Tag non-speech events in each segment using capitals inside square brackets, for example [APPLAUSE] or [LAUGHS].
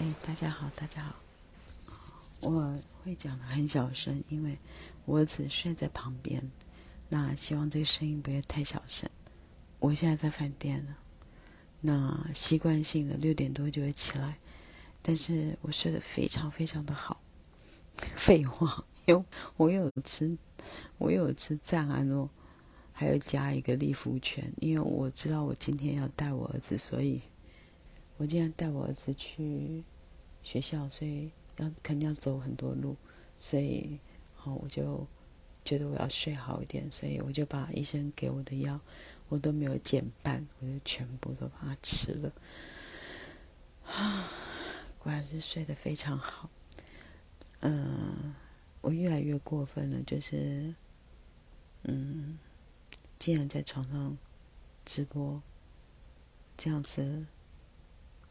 哎，大家好，大家好。我会讲的很小声，因为我儿子睡在旁边。那希望这个声音不要太小声。我现在在饭店了，那习惯性的六点多就会起来，但是我睡得非常非常的好。废话，有我有吃，我有吃赞安诺，还有加一个利福泉，因为我知道我今天要带我儿子，所以。我今天带我儿子去学校，所以要肯定要走很多路，所以好，我就觉得我要睡好一点，所以我就把医生给我的药，我都没有减半，我就全部都把它吃了。啊，[SIGHS] 果然是睡得非常好。嗯，我越来越过分了，就是嗯，竟然在床上直播这样子。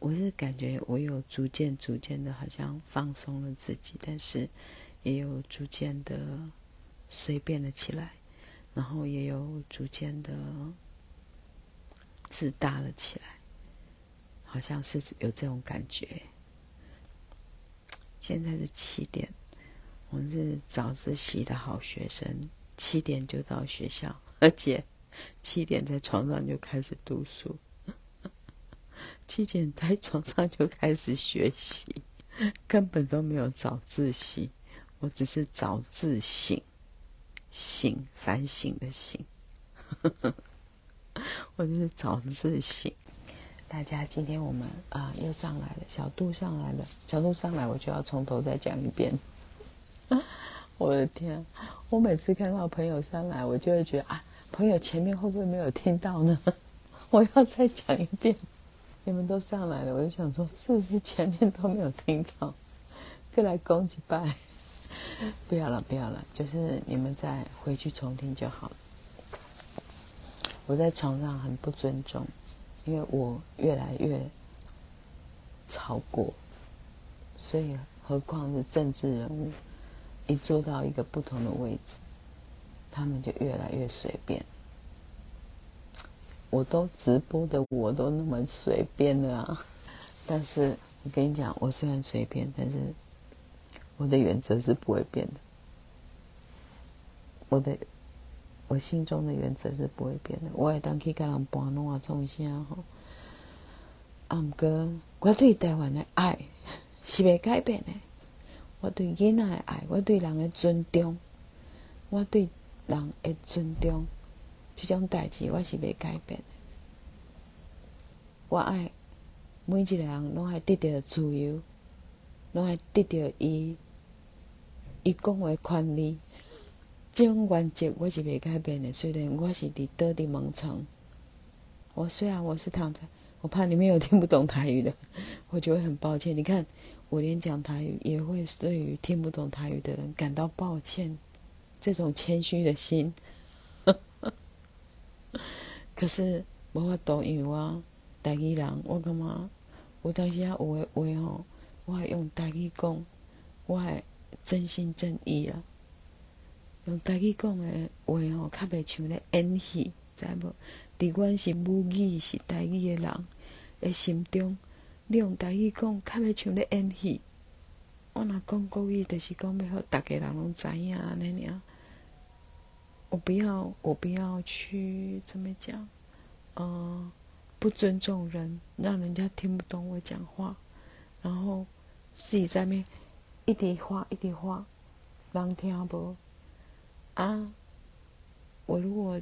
我是感觉我有逐渐、逐渐的，好像放松了自己，但是也有逐渐的随便了起来，然后也有逐渐的自大了起来，好像是有这种感觉。现在是七点，我是早自习的好学生，七点就到学校，而且七点在床上就开始读书。七点在床上就开始学习，根本都没有早自习，我只是早自省，省反省的省，[LAUGHS] 我就是早自省。大家，今天我们啊又上来了，小杜上来了，小杜上来我就要从头再讲一遍。[LAUGHS] 我的天，我每次看到朋友上来，我就会觉得啊，朋友前面会不会没有听到呢？[LAUGHS] 我要再讲一遍。你们都上来了，我就想说，是不是前面都没有听到？[LAUGHS] 过来恭喜拜，[LAUGHS] 不要了，不要了，就是你们再回去重听就好了。我在床上很不尊重，因为我越来越超过，所以何况是政治人物，一坐到一个不同的位置，他们就越来越随便。我都直播的，我都那么随便的啊！但是我跟你讲，我虽然随便，但是我的原则是不会变的。我的我心中的原则是不会变的。我会当去跟人搬弄啊，从啥吼？啊，毋过我对台湾的爱是未改变的。我对囡仔的爱，我对人的尊重，我对人的尊重。这种代志我是未改变的。我爱每一个人拢爱得到自由，拢爱得到伊伊讲话权利。[LAUGHS] 这种原则我是未改变的。虽然我是伫倒伫门床，我虽然我是躺在，我怕你们有听不懂台语的，[LAUGHS] 我就会很抱歉。你看，我连讲台语也会对于听不懂台语的人感到抱歉，这种谦虚的心。[LAUGHS] 可是无法度，因为我台语人，我感觉有当时啊有诶话吼，我还用台语讲，我会真心真意啊。用台语讲诶话吼，较袂像咧演戏，知无？伫阮是母语是台语诶人诶心中，你用台语讲，较袂像咧演戏。我若讲国语，就是讲要互逐个人拢知影安尼尔。我不要，我不要去怎么讲，嗯、不尊重人，让人家听不懂我讲话，然后自己在那一滴话一滴话，人听不啊？我如果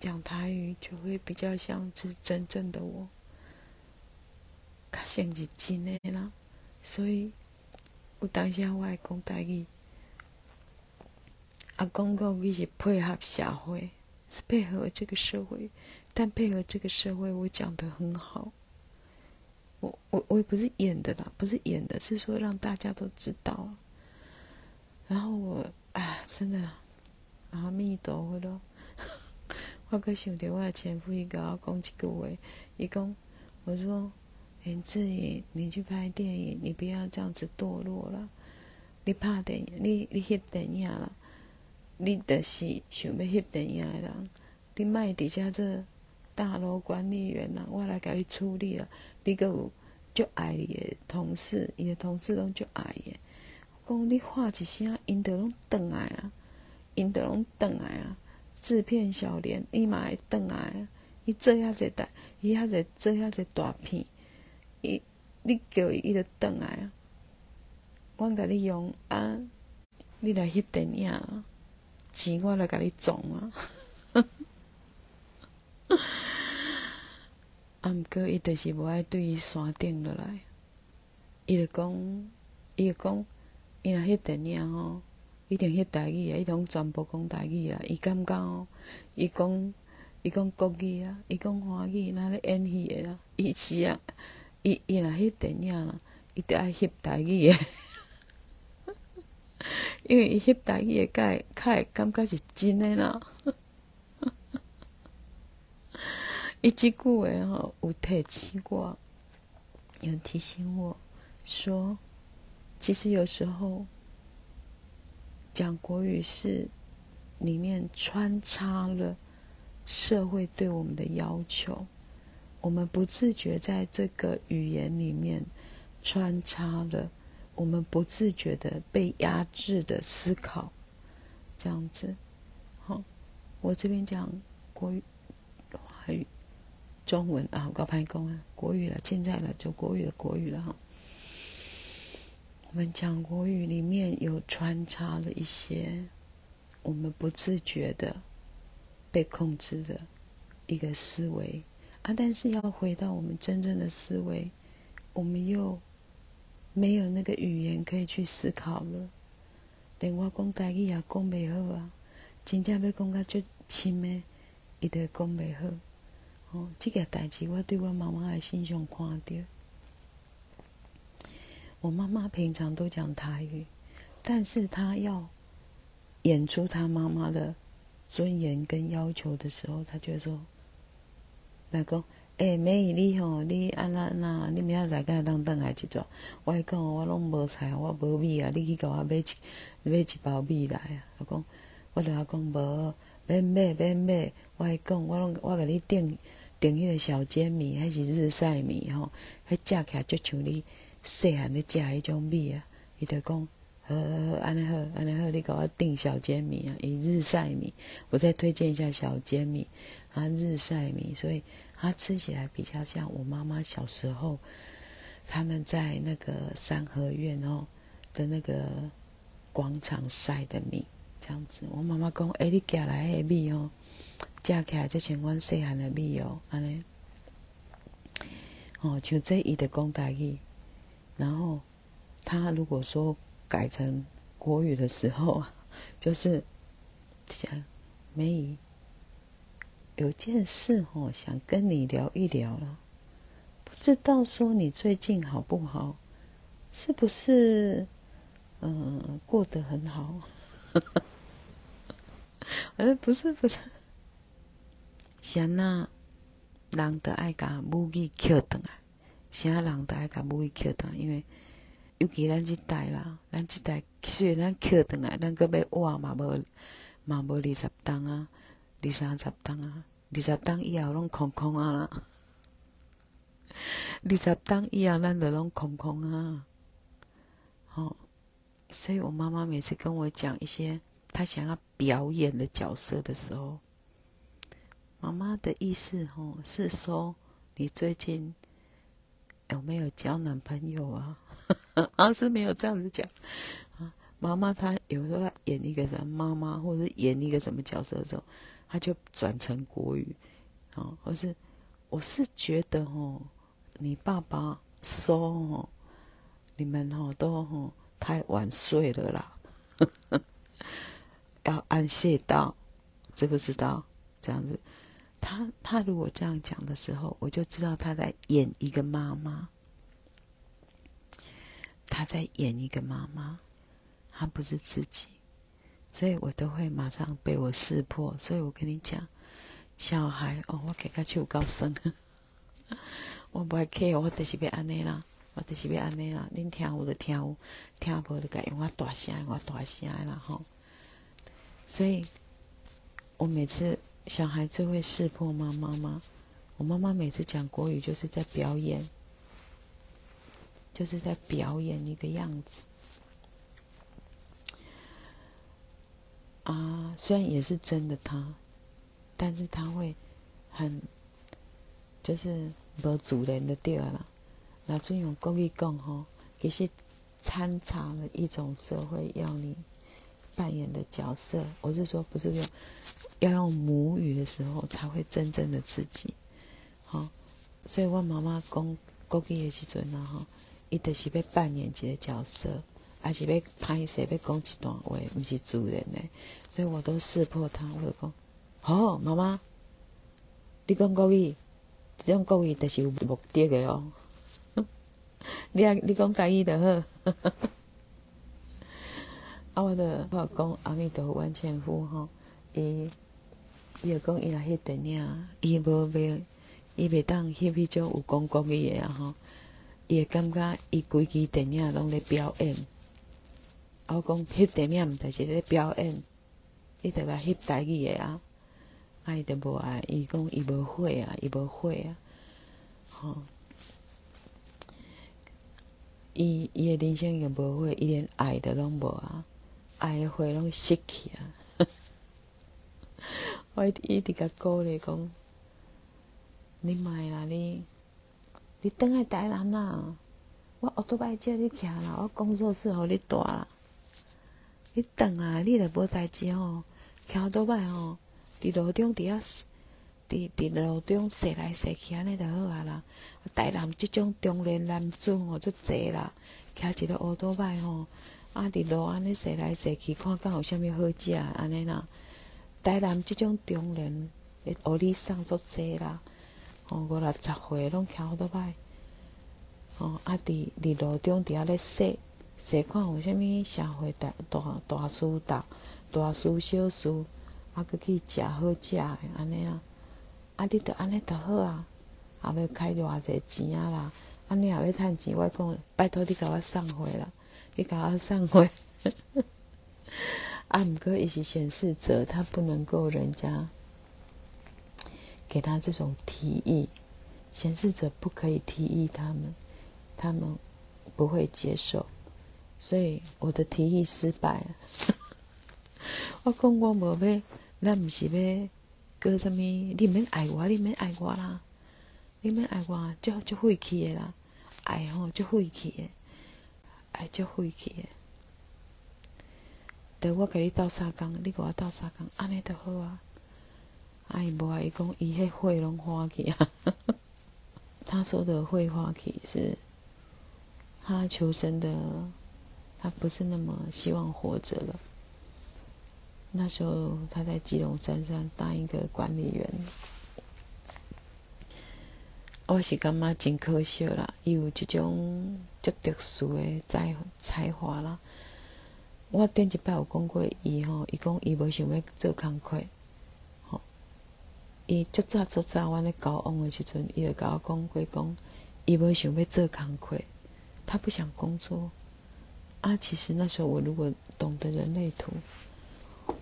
讲台语，就会比较像是真正的我，较像是真的啦，所以有当下我爱讲台语。啊，公共一起配合社会，是配合这个社会，但配合这个社会，我讲得很好。我我我也不是演的啦，不是演的，是说让大家都知道。然后我啊，真的，阿弥陀佛咯。我可想到我的前夫一个要讲几个话，一讲我说：“林志颖，你去拍电影，你不要这样子堕落了。你拍电影，你你翕电影了。”你就是想要翕电影的人，你莫伫遮做大楼管理员啦，我来甲你处理啦。你阁有就爱你的同事，伊的同事拢就爱的。讲你话一声，因着拢转来啊，因着拢转来啊，制片小莲，伊嘛会转来啊。伊做遐济代，伊遐济做遐济大片，伊你叫伊，伊就转来啊。阮甲你用啊，你来翕电影，钱我来甲你总啊。[LAUGHS] 啊，毋过伊就是无爱对伊山顶落来，伊就讲，伊就讲，伊若翕电影吼，一定翕台语啊，伊拢全部讲台语啦。伊感觉哦，伊讲，伊讲国语啊，伊讲华语，哪咧演戏诶啦？伊是啊，伊伊若翕电影啦，伊着爱翕台语诶，[LAUGHS] 因为伊翕台语诶，较会较会感觉是真诶啦。[LAUGHS] 伊即句话吼，有提醒我，有提醒我说，其实有时候讲国语是里面穿插了社会对我们的要求，我们不自觉在这个语言里面穿插了我们不自觉的被压制的思考，这样子。好，我这边讲国语、华语。中文啊，我搞歹讲啊，国语了，现在了就国语的国语了哈。我们讲国语里面有穿插了一些我们不自觉的被控制的一个思维啊，但是要回到我们真正的思维，我们又没有那个语言可以去思考了。连我讲台语也讲不好啊，真正要讲个最亲的，伊都讲不好。哦，这个代志我对我妈妈的心上看到。我妈妈平常都讲台语，但是她要演出她妈妈的尊严跟要求的时候，她就说：“老公，诶，美姨你吼，你安那安那，你明仔载该当当来一桌。”我讲我拢无菜，我无米啊，你去给我买一买一包米来啊。我讲，我着讲无，免买免买。我讲我拢我给你订。订迄个小煎米还是日晒米吼，迄食起来就像你细汉咧食迄种米啊。伊就讲，好好安尼好，安尼好，你给我订小煎米啊，以日晒米。我再推荐一下小煎米啊，日晒米，所以它吃起来比较像我妈妈小时候他们在那个三合院哦的那个广场晒的米这样子。我妈妈讲，哎、你寄来迄个米哦。食起来就像阮细汉的米哦，安尼哦，像这伊的讲台语，然后他如果说改成国语的时候，[LAUGHS] 就是想美姨有件事哦，想跟你聊一聊了，不知道说你最近好不好，是不是嗯过得很好？反正不是不是。啥那人都爱甲母语扣转来，啥人都爱甲母语扣转来，因为尤其咱这代啦，咱这代虽然咱扣转来，咱阁要活嘛无嘛无二十当啊，二三十当啊，二十当以后拢空空啊啦，二十当以后咱就拢空空啊，哦，所以我妈妈每次跟我讲一些她想要表演的角色的时候。妈妈的意思哦，是说你最近有没有交男朋友啊？啊，是没有这样子讲啊。妈妈她有时候演一个什么妈妈，或者演一个什么角色的时候，他就转成国语啊，而是我是觉得哦，你爸爸说哦，你们哦都哦太晚睡了啦，[LAUGHS] 要按谢道，知不知道？这样子。他他如果这样讲的时候，我就知道他在演一个妈妈，他在演一个妈妈，他不是自己，所以我都会马上被我识破。所以我跟你讲，小孩哦，我给他去高升，[LAUGHS] 我不爱 care，我就是要安尼啦，我就是要安尼啦。恁听有就听有，听无就改用我大声，我大声啦吼。所以我每次。小孩最会识破妈妈吗？我妈妈每次讲国语就是在表演，就是在表演一个样子。啊，虽然也是真的他，但是他会很，就是无主人的地儿了。那这用国语讲吼，其实掺杂了一种社会要你扮演的角色。我是说，不是用要用母语的时候才会真正的自己。好，所以我妈妈讲国语的时阵啊，吼，伊就是要扮演一个角色。还是要歹势要讲一段话，毋是自然的，所以我都识破他。我就讲，好，妈妈，你讲国语，这种国语就是有目的的哦。[LAUGHS] 你啊，你讲台语就好。[LAUGHS] 啊，我著我讲阿弥陀万千佛吼，伊伊个讲伊来翕电影，伊无袂，伊袂当翕迄种有讲国语的啊吼，伊会感觉伊规支电影拢咧表演。我讲翕电影毋就是咧表演，伊着甲翕台语诶啊，啊伊着无爱，伊讲伊无会啊，伊无会啊，吼，伊伊诶人生又无会，伊连爱着拢无啊，爱诶会拢失去啊。[LAUGHS] 我一直甲鼓励讲，你莫啦，你你倒来台南啦，我后头摆接你徛啦，我工作室互你住啦。你等啊，你若无代志吼，桥倒摆吼，伫路中伫遐，伫伫路中踅来踅去安尼就好啊啦。台南即种中年男子吼，足侪啦，骑一个乌倒摆吼，啊伫路安尼踅来踅去，看敢有啥物好食安尼啦。台南即种中年，乌里上足侪啦，吼五六十岁拢骑乌倒摆，吼啊伫伫路中伫遐咧踅。谁看有啥物社会大大大事大大事小事，啊，阁去食好食诶，安尼啊，啊，你着安尼着好啊，啊要开偌济钱啊啦，啊，你也要趁钱，我讲拜托你甲我送回啦，你甲我送回，[LAUGHS] 啊，毋过伊是显示者，他不能够人家给他这种提议，显示者不可以提议他们，他们不会接受。所以我的提议失败。[LAUGHS] 我讲我无要，咱毋是要过啥物？你免爱我，你免爱我啦！你免爱我，足足晦气的啦！爱吼足晦气的，爱足晦气的。得我甲你斗相共，你甲我斗相共，安尼著好啊！啊伊无爱，伊讲伊迄火拢花去啊！[LAUGHS] 他说的会花去是，他求生的。他不是那么希望活着了。那时候他在基隆山上当一个管理员，我是感觉真可惜啦，伊有这种足特殊的才才华啦。我顶一摆有讲过伊吼，伊讲伊无想要做工课，吼，伊足早足早，阮咧交往的时阵，伊就甲我讲过，讲伊无想要做工课，他不想工作。啊，其实那时候我如果懂得人类图，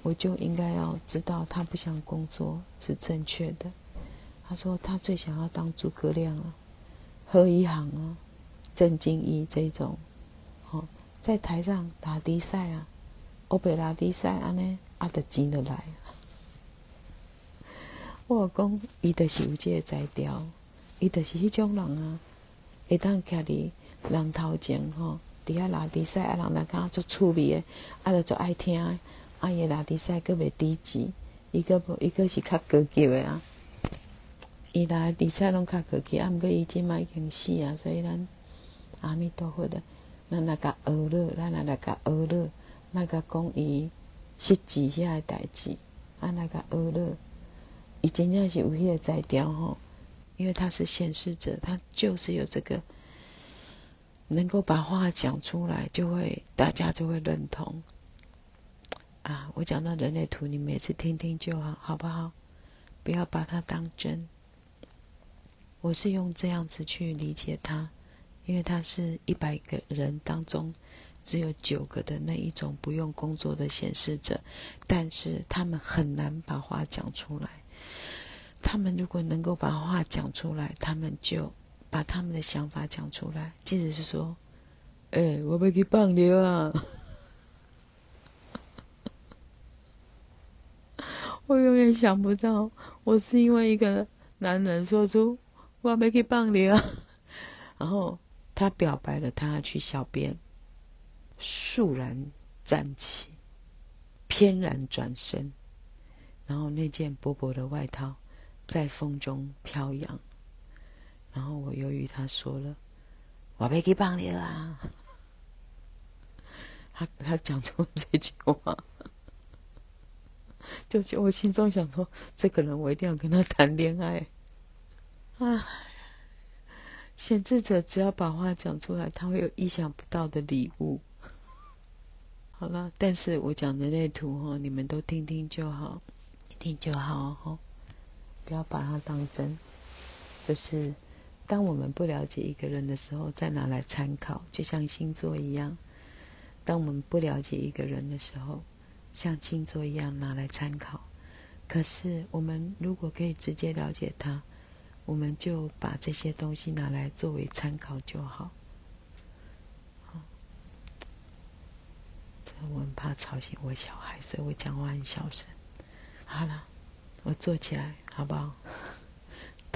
我就应该要知道他不想工作是正确的。他说他最想要当诸葛亮啊，何以航啊，郑经义这种，哦，在台上打比赛啊，欧北拉比赛安尼，阿的钱就来。我讲伊就是有这个才调，伊就是迄种人啊，会当徛伫人头前吼。底下拉迪赛，啊，人来看做趣味的，啊，就做爱听。啊，伊拉迪赛阁袂低级，伊阁无，伊阁是较高级的啊。伊拉迪赛拢较高级，啊，毋过伊即摆已经死啊，所以咱阿弥陀佛的，咱来甲学乐，咱来来甲学乐，来甲讲伊失志遐个代志，啊，来甲学乐，伊真正是有迄个才调吼，因为他是显示者，他就是有这个。能够把话讲出来，就会大家就会认同。啊，我讲到人类图，你每次听听就好，好不好？不要把它当真。我是用这样子去理解它，因为它是一百个人当中只有九个的那一种不用工作的显示者，但是他们很难把话讲出来。他们如果能够把话讲出来，他们就把他们的想法讲出来，即使是说，哎、欸，我要去放尿啊！[LAUGHS] 我永远想不到，我是因为一个男人说出我要去放尿，[LAUGHS] 然后他表白了，他要去小便，肃然站起，翩然转身，然后那件薄薄的外套在风中飘扬。然后我由于他说了，我要去放尿啊，[LAUGHS] 他他讲出这句话，[LAUGHS] 就就我心中想说，这个人我一定要跟他谈恋爱。[LAUGHS] 啊，显示者只要把话讲出来，他会有意想不到的礼物。好了，但是我讲的那图哈，你们都听听就好，听就好哈，不要把它当真，就是。当我们不了解一个人的时候，再拿来参考，就像星座一样。当我们不了解一个人的时候，像星座一样拿来参考。可是，我们如果可以直接了解他，我们就把这些东西拿来作为参考就好。好，我很怕吵醒我小孩，所以我讲话很小声。好了，我坐起来，好不好？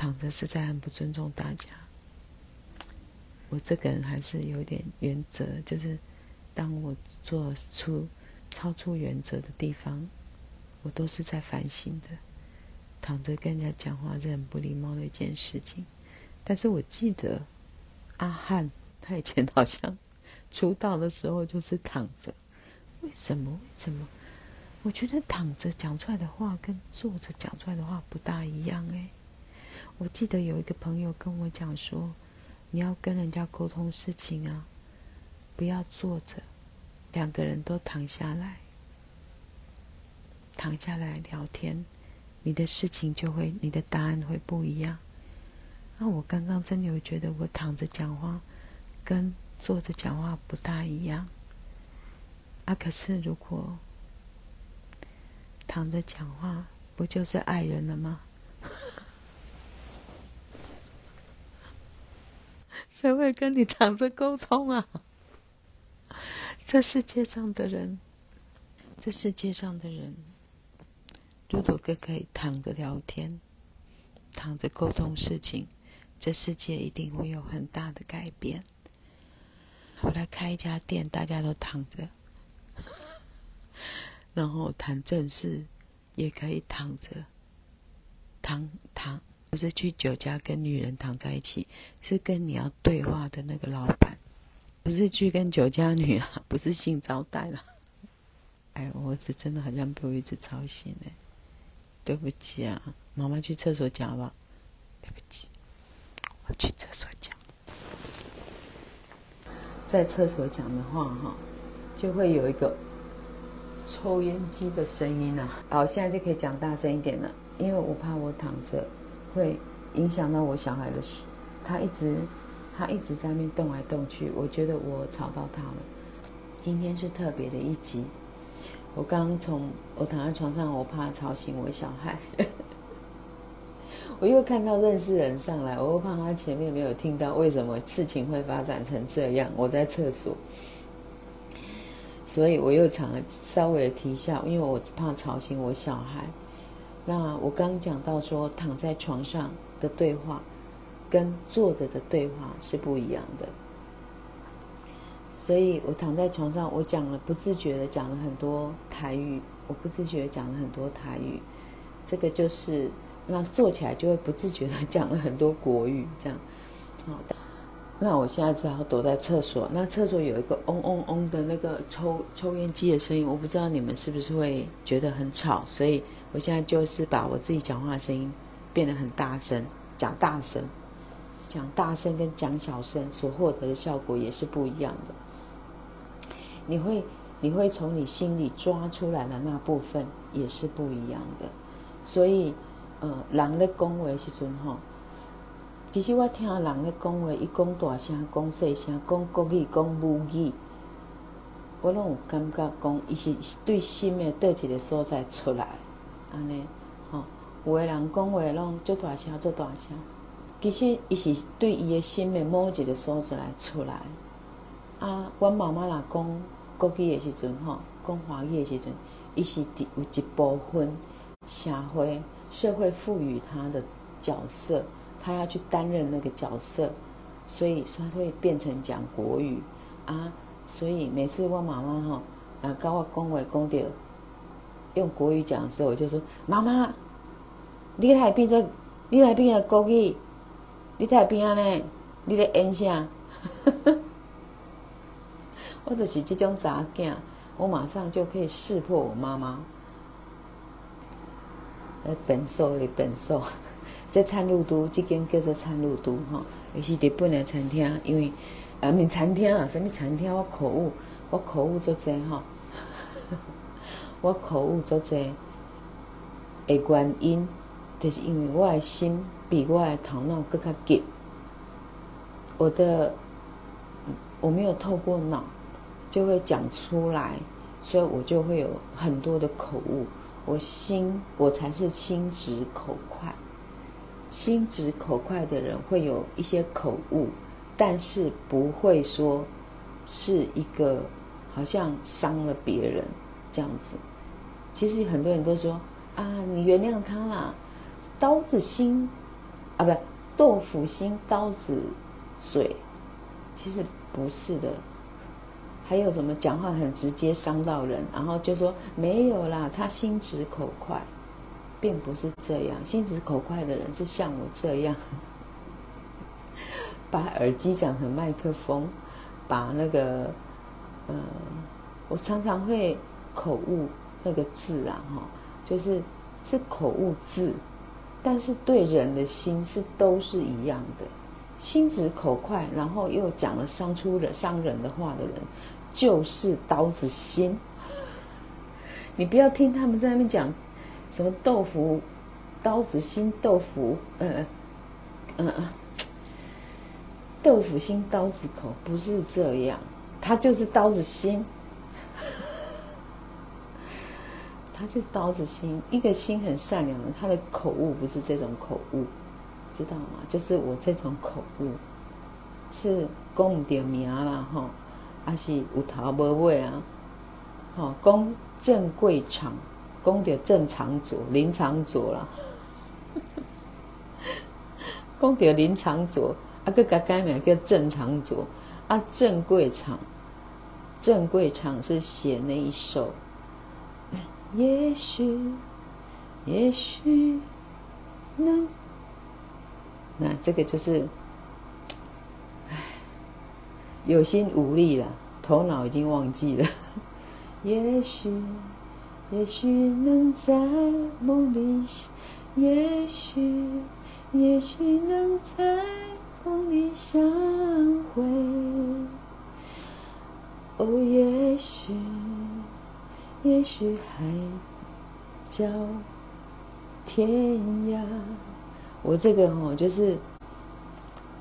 躺着实在很不尊重大家。我这个人还是有点原则，就是当我做出超出原则的地方，我都是在反省的。躺着跟人家讲话是很不礼貌的一件事情。但是我记得阿汉他以前好像出道的时候就是躺着。为什么？为什么？我觉得躺着讲出来的话跟坐着讲出来的话不大一样哎。我记得有一个朋友跟我讲说，你要跟人家沟通事情啊，不要坐着，两个人都躺下来，躺下来聊天，你的事情就会，你的答案会不一样。那我刚刚真的有觉得，我躺着讲话跟坐着讲话不大一样。啊，可是如果躺着讲话，不就是爱人了吗？谁会跟你躺着沟通啊？这世界上的人，这世界上的人，如果都可以躺着聊天，躺着沟通事情，这世界一定会有很大的改变。我来开一家店，大家都躺着，然后谈正事，也可以躺着，躺躺。不是去酒家跟女人躺在一起，是跟你要对话的那个老板。不是去跟酒家女啊，不是性招待了。哎，我儿子真的好像被我一直吵醒哎，对不起啊，妈妈去厕所讲吧。对不起，我去厕所讲。在厕所讲的话哈，就会有一个抽烟机的声音啊。好，现在就可以讲大声一点了，因为我怕我躺着。会影响到我小孩的，他一直他一直在那边动来动去，我觉得我吵到他了。今天是特别的一集，我刚从我躺在床上，我怕吵醒我小孩，[LAUGHS] 我又看到认识人上来，我又怕他前面没有听到为什么事情会发展成这样。我在厕所，所以我又常稍微提笑，因为我怕吵醒我小孩。那我刚讲到说，躺在床上的对话，跟坐着的对话是不一样的。所以我躺在床上，我讲了不自觉的讲了很多台语，我不自觉讲了很多台语。这个就是，那坐起来就会不自觉的讲了很多国语，这样。好的，那我现在只好躲在厕所。那厕所有一个嗡嗡嗡的那个抽抽烟机的声音，我不知道你们是不是会觉得很吵，所以。我现在就是把我自己讲话的声音变得很大声，讲大声，讲大声跟讲小声所获得的效果也是不一样的。你会，你会从你心里抓出来的那部分也是不一样的。所以，呃，人咧讲话的时阵吼，其实我听人咧讲话，伊讲大声，讲细声，讲国语，讲母语，我拢有感觉讲，伊是对心的倒一个所在出来。安尼，吼，有个人讲话拢做大声，做大声，其实伊是对伊的心的某一个所在来出来。啊，阮妈妈若讲国语的时阵吼，讲华语的时阵，伊是有一部分社会社会赋予他的角色，他要去担任那个角色，所以他会变成讲国语啊。所以每次我妈妈吼啊，跟我讲话讲到用国语讲的时候，我就说：妈妈，你来变成，你来变成国语，你在边啊呢？你在演啥？[LAUGHS] 我就是这种查囝，我马上就可以识破我妈妈。呃，变数的变数，在参路都这间叫做参路都哈，也是日本的餐厅，因为呃，名餐厅啊，什么餐厅，我口误，我口误做侪哈，我口误做侪的原因，就是因为我的心比我的头脑更加急，我的我没有透过脑。就会讲出来，所以我就会有很多的口误。我心，我才是心直口快。心直口快的人会有一些口误，但是不会说是一个好像伤了别人这样子。其实很多人都说啊，你原谅他啦，刀子心啊，不豆腐心，刀子嘴，其实不是的。还有什么讲话很直接伤到人，然后就说没有啦，他心直口快，并不是这样。心直口快的人是像我这样，[LAUGHS] 把耳机讲成麦克风，把那个，呃，我常常会口误那个字啊，哈，就是是口误字，但是对人的心是都是一样的。心直口快，然后又讲了伤出人伤人的话的人。就是刀子心，[LAUGHS] 你不要听他们在那边讲什么豆腐刀子心豆腐，呃，嗯嗯，豆腐心刀子口，不是这样，他就是刀子心，他就是刀子心，一个心很善良的，他的口误不是这种口误，知道吗？就是我这种口误，是讲唔到名啦，吼。还是有头无尾啊！好，讲正贵场，讲到正常左林长佐啦，讲到林长佐，啊，搁改改名叫正常左啊。正贵场，正贵场是写那一首，也许，也许能，那这个就是。有心无力了，头脑已经忘记了。[LAUGHS] 也许，也许能在梦里，也许，也许能在梦里相会。哦，也许，也许海角天涯。我这个哦，就是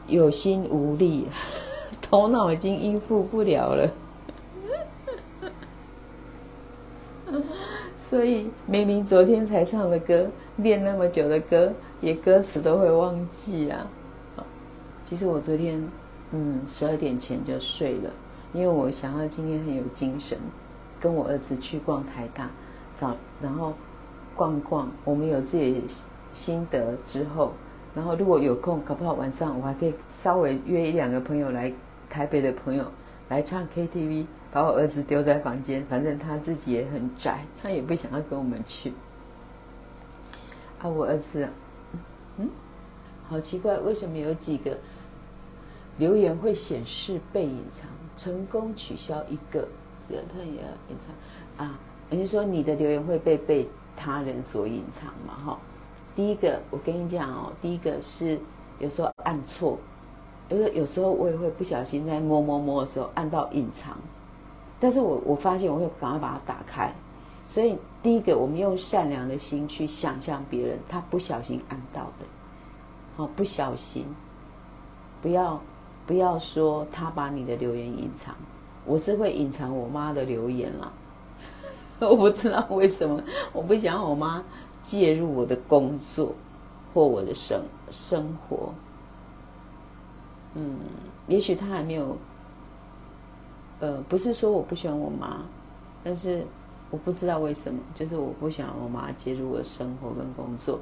有心无力。[LAUGHS] 头脑已经应付不了了，[LAUGHS] 所以明明昨天才唱的歌，练那么久的歌，也歌词都会忘记啊。其实我昨天，嗯，十二点前就睡了，因为我想要今天很有精神，跟我儿子去逛台大，找，然后逛逛，我们有自己心得之后，然后如果有空，搞不好晚上我还可以稍微约一两个朋友来。台北的朋友来唱 KTV，把我儿子丢在房间，反正他自己也很宅，他也不想要跟我们去。啊，我儿子，嗯，好奇怪，为什么有几个留言会显示被隐藏？成功取消一个，这个他也要隐藏啊？也就是说，你的留言会被被他人所隐藏嘛？哈，第一个，我跟你讲哦，第一个是有时候按错。因为有时候我也会不小心在摸摸摸的时候按到隐藏，但是我我发现我会赶快把它打开。所以第一个，我们用善良的心去想象别人他不小心按到的，好，不小心，不要不要说他把你的留言隐藏，我是会隐藏我妈的留言啦。[LAUGHS] 我不知道为什么，我不想我妈介入我的工作或我的生生活。嗯，也许他还没有，呃，不是说我不喜欢我妈，但是我不知道为什么，就是我不想我妈介入我的生活跟工作。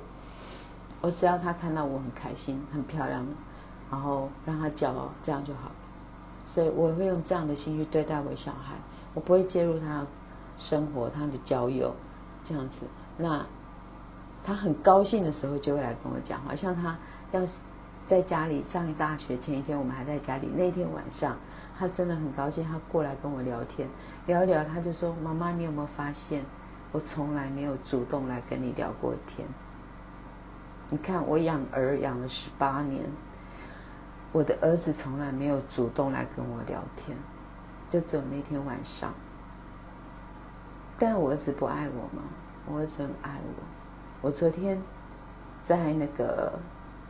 我只要她看到我很开心、很漂亮，然后让她骄傲，这样就好。所以我会用这样的心去对待我小孩，我不会介入他生活、他的交友，这样子。那他很高兴的时候就会来跟我讲话，像他要是。在家里上一大学前一天，我们还在家里。那天晚上，他真的很高兴，他过来跟我聊天，聊一聊，他就说：“妈妈，你有没有发现，我从来没有主动来跟你聊过天？你看，我养儿养了十八年，我的儿子从来没有主动来跟我聊天，就只有那天晚上。但我儿子不爱我吗？我儿子很爱我。我昨天在那个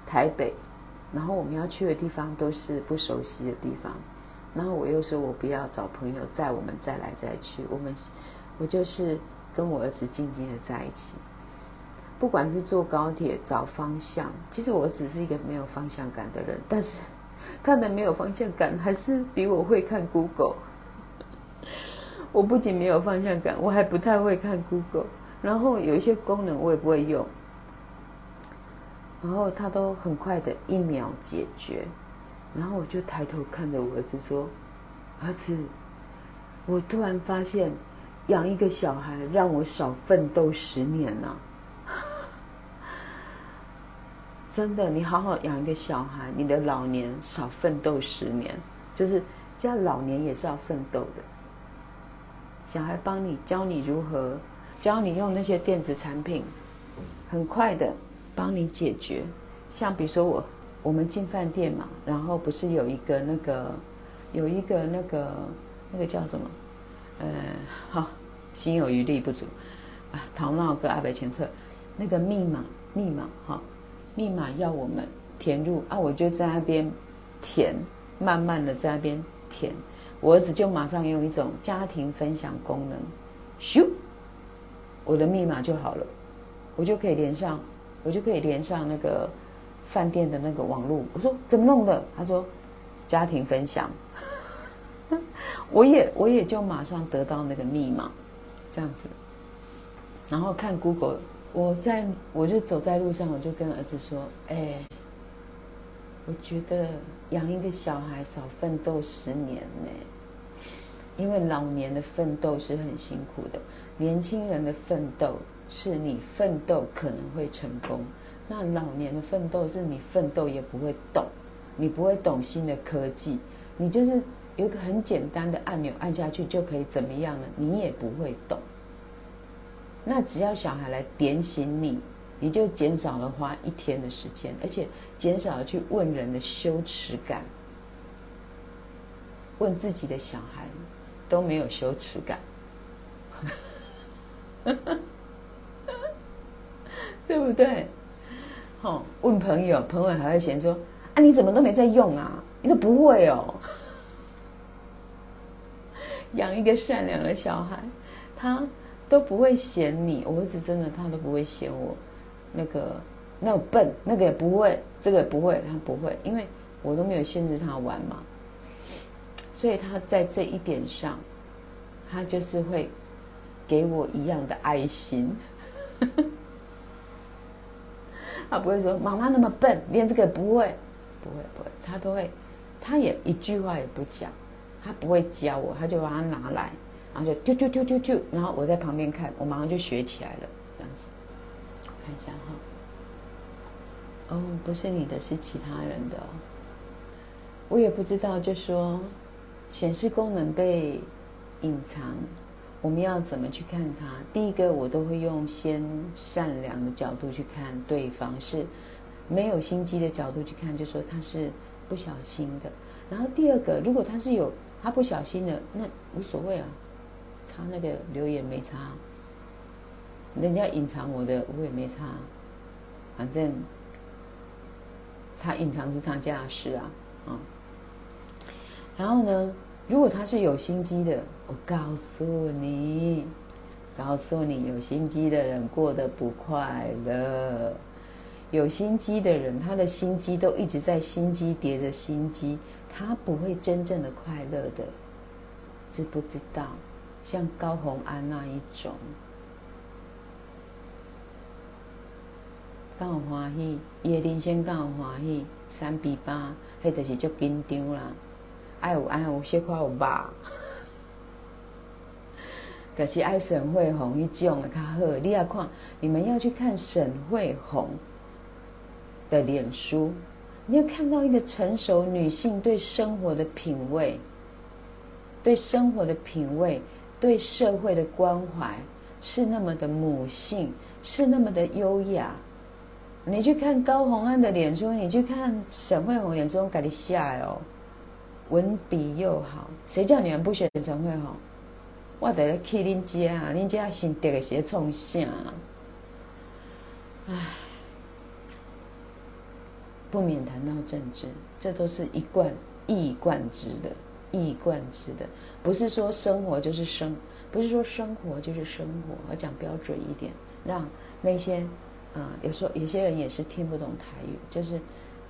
台北。”然后我们要去的地方都是不熟悉的地方，然后我又说我不要找朋友载我们再来再去，我们我就是跟我儿子静静的在一起。不管是坐高铁找方向，其实我儿子是一个没有方向感的人，但是他的没有方向感还是比我会看 Google。我不仅没有方向感，我还不太会看 Google，然后有一些功能我也不会用。然后他都很快的一秒解决，然后我就抬头看着我儿子说：“儿子，我突然发现，养一个小孩让我少奋斗十年了。真的，你好好养一个小孩，你的老年少奋斗十年，就是叫，老年也是要奋斗的。小孩帮你教你如何，教你用那些电子产品，很快的。”帮你解决，像比如说我，我们进饭店嘛，然后不是有一个那个，有一个那个那个叫什么？呃，好，心有余力不足啊，头脑跟阿北前侧那个密码，密码哈，密码要我们填入啊，我就在那边填，慢慢的在那边填，我儿子就马上用一种家庭分享功能，咻，我的密码就好了，我就可以连上。我就可以连上那个饭店的那个网络。我说怎么弄的？他说家庭分享。[LAUGHS] 我也我也就马上得到那个密码，这样子。然后看 Google，我在我就走在路上，我就跟儿子说：“哎，我觉得养一个小孩少奋斗十年呢，因为老年的奋斗是很辛苦的，年轻人的奋斗。”是你奋斗可能会成功，那老年的奋斗是你奋斗也不会懂，你不会懂新的科技，你就是有一个很简单的按钮按下去就可以怎么样了，你也不会懂。那只要小孩来点醒你，你就减少了花一天的时间，而且减少了去问人的羞耻感。问自己的小孩都没有羞耻感。[LAUGHS] 对不对？哦，问朋友，朋友还会嫌说：“啊，你怎么都没在用啊？你都不会哦。[LAUGHS] ”养一个善良的小孩，他都不会嫌你。我儿子真的，他都不会嫌我那个那么笨，那个也不会，这个也不会，他不会，因为我都没有限制他玩嘛。所以他在这一点上，他就是会给我一样的爱心。[LAUGHS] 他不会说妈妈那么笨，连这个不会，不会不会，他都会，他也一句话也不讲，他不会教我，他就把它拿来，然后就啾啾啾啾啾，然后我在旁边看，我马上就学起来了，这样子，看一下哈，哦，不是你的，是其他人的，我也不知道，就说显示功能被隐藏。我们要怎么去看它？第一个，我都会用先善良的角度去看对方，是没有心机的角度去看，就说他是不小心的。然后第二个，如果他是有他不小心的，那无所谓啊，差那个留言没差，人家隐藏我的我也没差，反正他隐藏是他家的事啊，啊。然后呢，如果他是有心机的。我告诉你，告诉你，有心机的人过得不快乐。有心机的人，他的心机都一直在心机叠着心机，他不会真正的快乐的，知不知道？像高红安那一种，敢有欢喜，伊的人生敢有欢喜，三比八，迄就是足紧张啦，爱有爱有小可有肉，可是爱沈慧红一种的较好，你要看，你们要去看沈慧红。的脸书，你要看到一个成熟女性对生活的品味，对生活的品味，对社会的关怀，是那么的母性，是那么的优雅。你去看高虹安的脸书，你去看沈慧红脸书，给你下哦，文笔又好，谁叫你们不选沈慧红？我得去恁家，恁家心得个些冲啥？唉。不免谈到政治，这都是一贯一以贯之的，一以贯之的。不是说生活就是生，不是说生活就是生活。我讲标准一点，让那些啊、有时候有些人也是听不懂台语，就是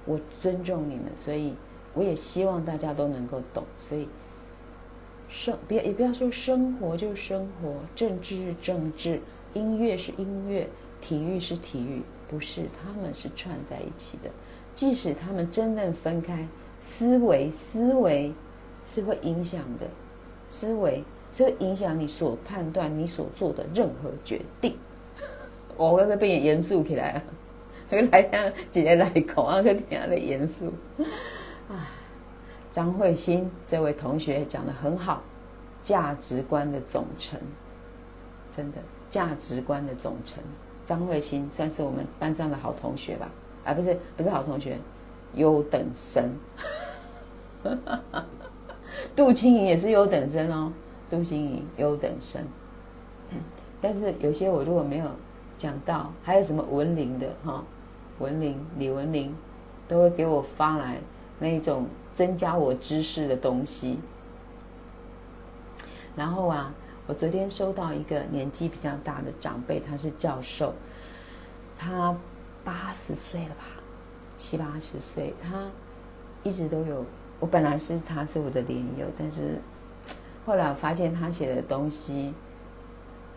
我尊重你们，所以我也希望大家都能够懂。所以生不要也不要说生活就是生活，政治是政治，音乐是音乐，体育是体育，不是，他们是串在一起的。即使他们真正分开，思维思维是会影响的，思维是会影响你所判断、你所做的任何决定。我刚才变严肃起来了，来呀，直接来口啊，个听的严肃。唉，张慧欣这位同学讲的很好，价值观的总成，真的价值观的总成。张慧欣算是我们班上的好同学吧。啊，不是不是好同学，优等生。[LAUGHS] [LAUGHS] 杜青怡也是优等生哦，杜青怡优等生。但是有些我如果没有讲到，还有什么文玲的哈，文玲李文玲，都会给我发来那种增加我知识的东西。然后啊，我昨天收到一个年纪比较大的长辈，他是教授，他。八十岁了吧，七八十岁，他一直都有。我本来是他是我的连友，但是 [TSK] 后来我发现他写的东西，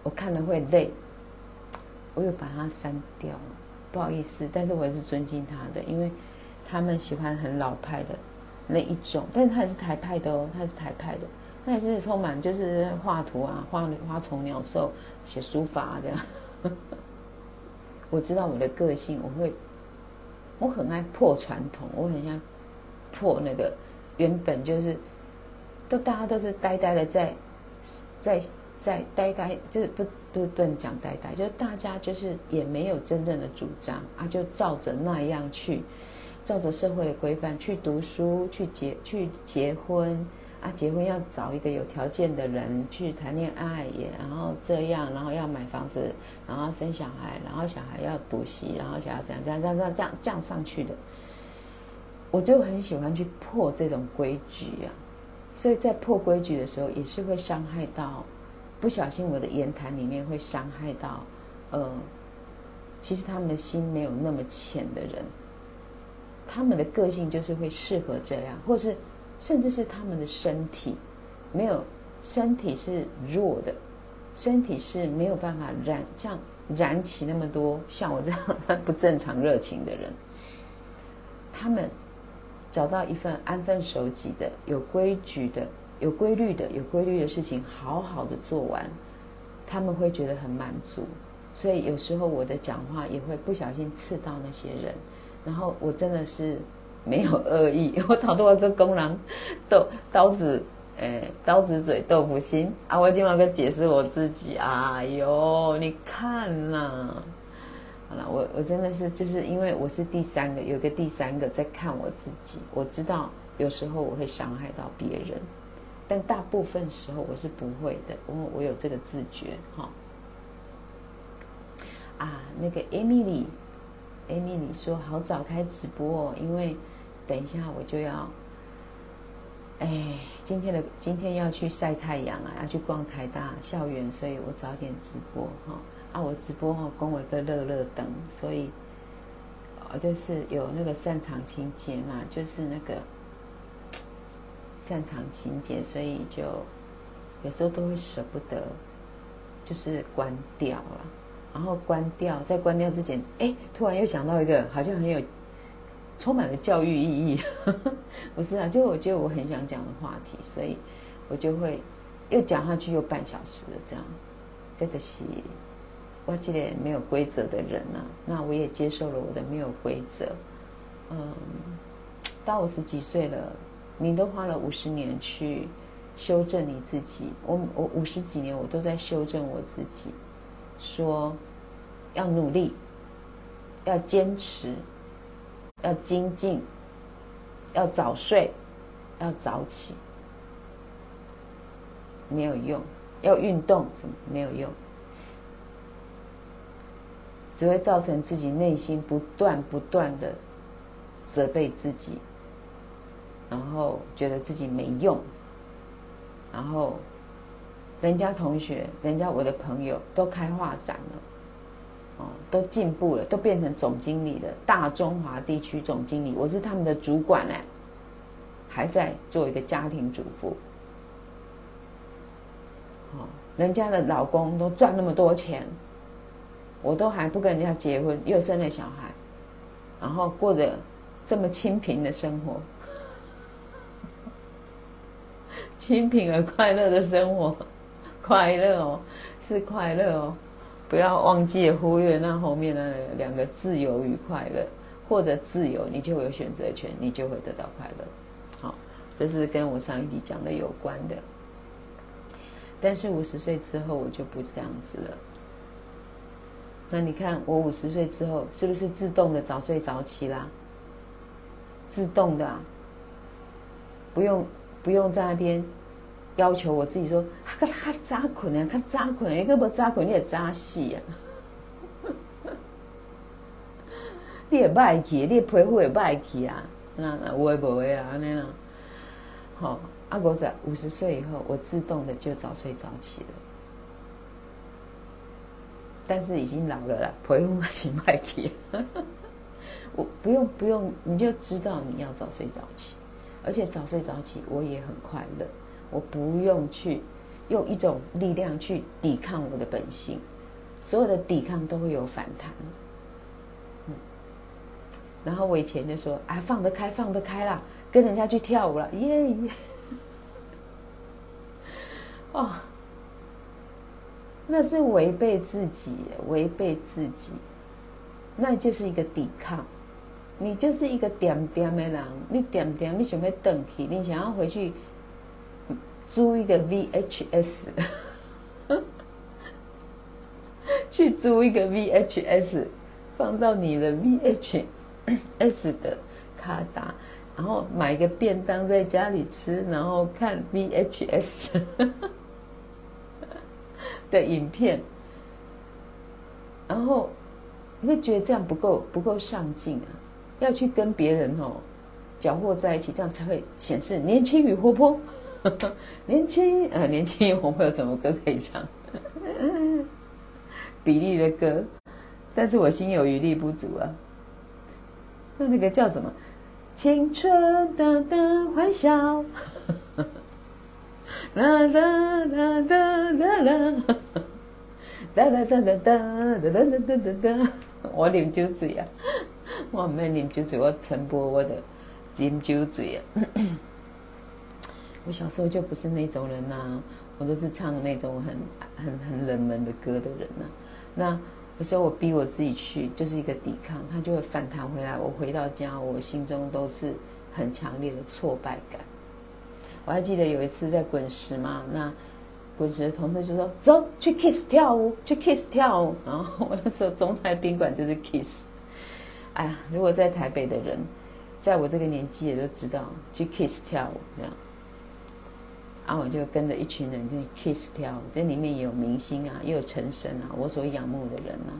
我看了会累，我又把他删掉了。不好意思，但是我还是尊敬他的，因为他们喜欢很老派的那一种，但是他也是台派的哦，他是台派的，他也是充满就是画图啊，画花虫鸟兽，写书法啊这样。[LAUGHS] 我知道我的个性，我会，我很爱破传统，我很爱破那个原本就是，都大家都是呆呆的在，在在呆呆，就是不不是不能讲呆呆，就是大家就是也没有真正的主张啊，就照着那样去，照着社会的规范去读书，去结去结婚。啊，结婚要找一个有条件的人去谈恋爱，也然后这样，然后要买房子，然后生小孩，然后小孩要补习，然后想要这样这样这样这样这样这样上去的。我就很喜欢去破这种规矩啊，所以在破规矩的时候，也是会伤害到，不小心我的言谈里面会伤害到，呃，其实他们的心没有那么浅的人，他们的个性就是会适合这样，或是。甚至是他们的身体没有，身体是弱的，身体是没有办法燃这样燃起那么多像我这样 [LAUGHS] 不正常热情的人。他们找到一份安分守己的、有规矩的、有规律的、有规律的事情，好好的做完，他们会觉得很满足。所以有时候我的讲话也会不小心刺到那些人，然后我真的是。没有恶意，[LAUGHS] 我讨到一个公狼豆刀子，诶，刀子嘴豆腐心啊！我今晚跟解释我自己，哎呦，你看呐，好了，我我真的是就是因为我是第三个，有个第三个在看我自己，我知道有时候我会伤害到别人，但大部分时候我是不会的，我我有这个自觉哈。啊，那个艾米丽，艾米丽说好早开直播哦，因为。等一下，我就要，哎，今天的今天要去晒太阳啊，要去逛台大校园，所以我早点直播哈。啊，我直播哈，跟我一个乐乐等，所以就是有那个擅长情节嘛，就是那个擅长情节，所以就有时候都会舍不得，就是关掉了。然后关掉，在关掉之前，哎，突然又想到一个好像很有充满了教育意义，我知道，就我觉得我很想讲的话题，所以我就会又讲下去，又半小时了，这样，真的是。我这个没有规则的人呐、啊，那我也接受了我的没有规则。嗯，到五十几岁了，你都花了五十年去修正你自己。我我五十几年我都在修正我自己，说要努力，要坚持，要精进，要早睡，要早起，没有用。要运动没有用。只会造成自己内心不断不断的责备自己，然后觉得自己没用，然后人家同学、人家我的朋友都开画展了，哦，都进步了，都变成总经理了，大中华地区总经理，我是他们的主管呢，还在做一个家庭主妇，哦，人家的老公都赚那么多钱。我都还不跟人家结婚，又生了小孩，然后过着这么清贫的生活，[LAUGHS] 清贫而快乐的生活，[LAUGHS] 快乐哦，是快乐哦，不要忘记忽略那后面的两个自由与快乐，获得自由，你就有选择权，你就会得到快乐。好，这是跟我上一集讲的有关的。但是五十岁之后，我就不这样子了。那你看，我五十岁之后是不是自动的早睡早起啦？自动的，啊，不用不用在那边要求我自己说，他他早困啊，他早困，你个不扎捆，你也扎死啊！[LAUGHS] 你也歹去，你的皮肤也歹去啊！那那有的无的啊，安尼啦。好，啊，我在五十岁以后，我自动的就早睡早起了。但是已经老了啦，不用买起卖去。[LAUGHS] 我不用不用，你就知道你要早睡早起，而且早睡早起我也很快乐。我不用去用一种力量去抵抗我的本性，所有的抵抗都会有反弹。然后我以前就说啊，放得开放得开啦，跟人家去跳舞了，耶耶。[LAUGHS] 哦。那是违背自己，违背自己，那就是一个抵抗。你就是一个点点的人，你点点，你想要回去，你想要回去租一个 VHS，[LAUGHS] 去租一个 VHS，放到你的 VHS 的卡达，然后买一个便当在家里吃，然后看 VHS。的影片，然后你就觉得这样不够不够上进啊，要去跟别人哦搅和在一起，这样才会显示年轻与活泼。[LAUGHS] 年轻呃，年轻与活泼有什么歌可以唱？[LAUGHS] 比利的歌，但是我心有余力不足啊。那那个叫什么？青春的的欢笑。啦啦啦啦啦啦，哒哒哒哒哒哒哒哒哒哒，我啉酒醉啊！我唔免啉酒醉，我传播我的饮酒醉啊！我小时候就不是那种人呐、我都是唱那种很很很冷门的歌的人呐、那有时候我逼我自己去，就是一个抵抗，他就会反弹回来。我回到家，我心中都是很强烈的挫败感。我还记得有一次在滚石嘛，那滚石的同事就说：“走去 Kiss 跳舞，去 Kiss 跳舞。[LAUGHS] ”然后我那时候中泰宾馆就是 Kiss。哎呀，如果在台北的人，在我这个年纪也都知道去 Kiss 跳舞这样。然后我就跟着一群人去 Kiss 跳舞，这里面也有明星啊，也有陈昇啊，我所仰慕的人啊，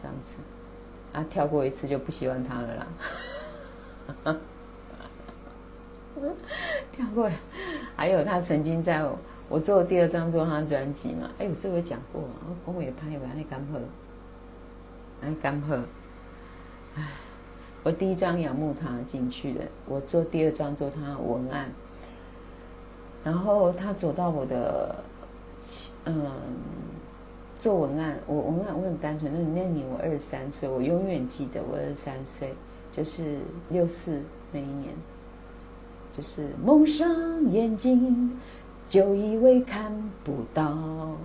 这样子。啊，跳过一次就不喜欢他了啦。[LAUGHS] [LAUGHS] 跳过来，还有他曾经在我，我做第二张做他专辑嘛？哎，有时候有讲过，我讲也拍完那干喝，那干喝，哎，我第一张仰慕他进去的，我做第二张做他文案，然后他走到我的，嗯，做文案，我文案我很单纯，那那年我二十三岁，我永远记得我二十三岁，就是六四那一年，就是蒙上眼睛就以为看不到，啊，